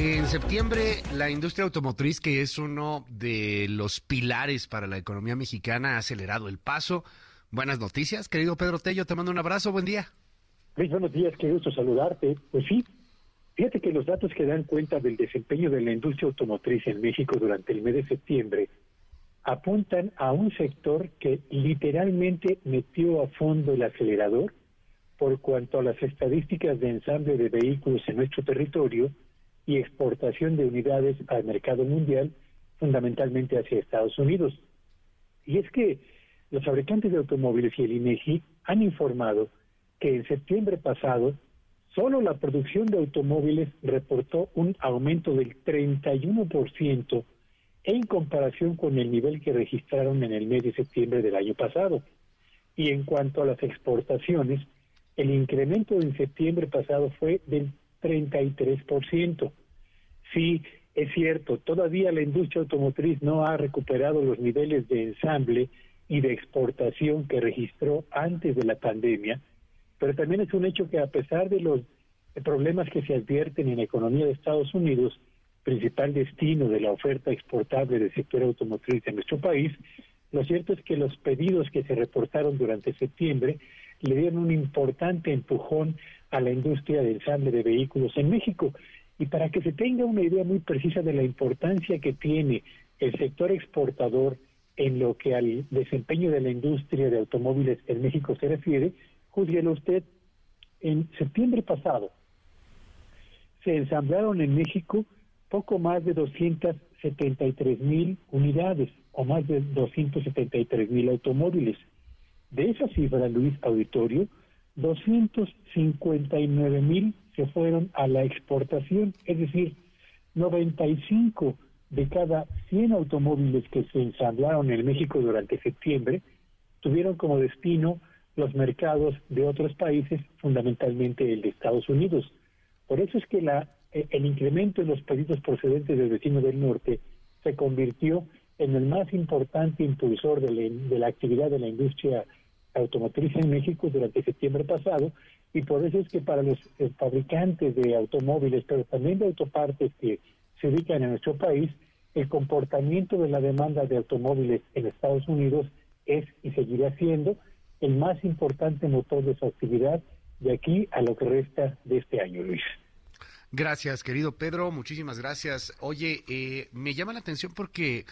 En septiembre, la industria automotriz, que es uno de los pilares para la economía mexicana, ha acelerado el paso. Buenas noticias, querido Pedro Tello, te mando un abrazo, buen día. Luis, buenos días, qué gusto saludarte. Pues sí, fíjate que los datos que dan cuenta del desempeño de la industria automotriz en México durante el mes de septiembre apuntan a un sector que literalmente metió a fondo el acelerador por cuanto a las estadísticas de ensamble de vehículos en nuestro territorio y exportación de unidades al mercado mundial, fundamentalmente hacia Estados Unidos. Y es que los fabricantes de automóviles y el INEGI han informado que en septiembre pasado solo la producción de automóviles reportó un aumento del 31% en comparación con el nivel que registraron en el mes de septiembre del año pasado. Y en cuanto a las exportaciones, el incremento en septiembre pasado fue del 33%. Sí, es cierto, todavía la industria automotriz no ha recuperado los niveles de ensamble y de exportación que registró antes de la pandemia, pero también es un hecho que a pesar de los problemas que se advierten en la economía de Estados Unidos, principal destino de la oferta exportable del sector automotriz de nuestro país, lo cierto es que los pedidos que se reportaron durante septiembre le dieron un importante empujón a la industria de ensamble de vehículos en México. Y para que se tenga una idea muy precisa de la importancia que tiene el sector exportador en lo que al desempeño de la industria de automóviles en México se refiere, juzguelo usted, en septiembre pasado se ensamblaron en México poco más de 273 mil unidades o más de 273 mil automóviles. De esa cifra, Luis Auditorio, 259 mil se fueron a la exportación, es decir, 95 de cada 100 automóviles que se ensamblaron en México durante septiembre tuvieron como destino los mercados de otros países, fundamentalmente el de Estados Unidos. Por eso es que la, eh, el incremento en los pedidos procedentes del vecino del norte se convirtió en el más importante impulsor de la, actividad de la industria automotriz en México durante septiembre pasado y por eso es que para los eh, fabricantes de automóviles, pero también de autopartes que se ubican en nuestro país, el comportamiento de la demanda de automóviles en Estados Unidos es y seguirá siendo el más importante motor de su actividad de aquí a lo que resta de este año, Luis. Gracias, querido Pedro, muchísimas gracias. Oye, eh, me llama la atención porque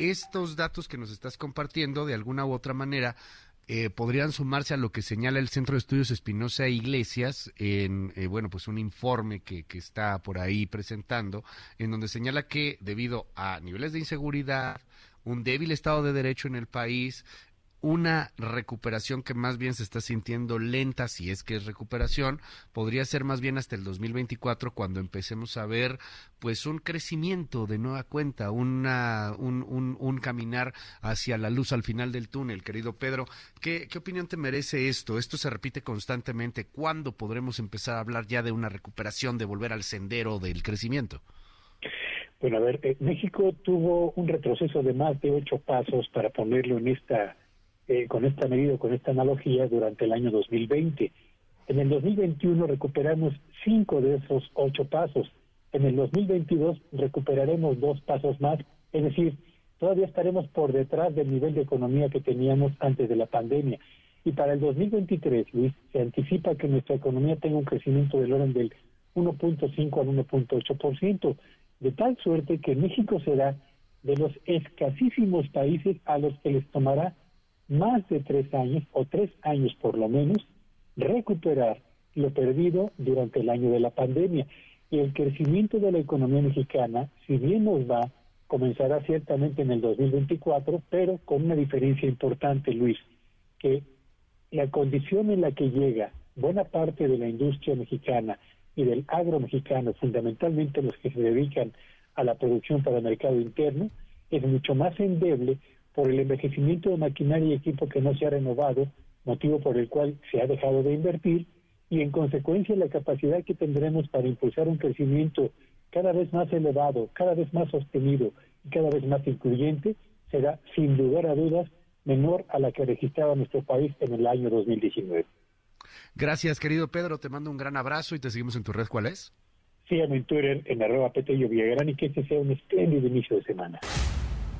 estos datos que nos estás compartiendo, de alguna u otra manera, eh, podrían sumarse a lo que señala el Centro de Estudios Espinosa Iglesias en, eh, bueno, pues un informe que, que está por ahí presentando, en donde señala que debido a niveles de inseguridad, un débil Estado de Derecho en el país, una recuperación que más bien se está sintiendo lenta, si es que es recuperación, podría ser más bien hasta el 2024 cuando empecemos a ver pues un crecimiento de nueva cuenta, una, un, un, un caminar hacia la luz al final del túnel, querido Pedro. ¿Qué, ¿Qué opinión te merece esto? Esto se repite constantemente. ¿Cuándo podremos empezar a hablar ya de una recuperación, de volver al sendero del crecimiento? Bueno, a ver, eh, México tuvo un retroceso de más de ocho pasos para ponerlo en esta eh, con esta medida, con esta analogía, durante el año 2020. En el 2021 recuperamos cinco de esos ocho pasos. En el 2022 recuperaremos dos pasos más, es decir, todavía estaremos por detrás del nivel de economía que teníamos antes de la pandemia. Y para el 2023, Luis, se anticipa que nuestra economía tenga un crecimiento del orden del 1.5 al 1.8%, de tal suerte que México será de los escasísimos países a los que les tomará más de tres años, o tres años por lo menos, recuperar lo perdido durante el año de la pandemia. Y el crecimiento de la economía mexicana, si bien nos va, comenzará ciertamente en el 2024, pero con una diferencia importante, Luis, que la condición en la que llega buena parte de la industria mexicana y del agro mexicano, fundamentalmente los que se dedican a la producción para el mercado interno, es mucho más endeble por el envejecimiento de maquinaria y equipo que no se ha renovado, motivo por el cual se ha dejado de invertir, y en consecuencia la capacidad que tendremos para impulsar un crecimiento cada vez más elevado, cada vez más sostenido y cada vez más incluyente será sin lugar a dudas menor a la que registraba nuestro país en el año 2019. Gracias, querido Pedro. Te mando un gran abrazo y te seguimos en tu red. ¿Cuál es? Síganme en Twitter en arroba Petello Villagrán y que este sea un espléndido inicio de semana.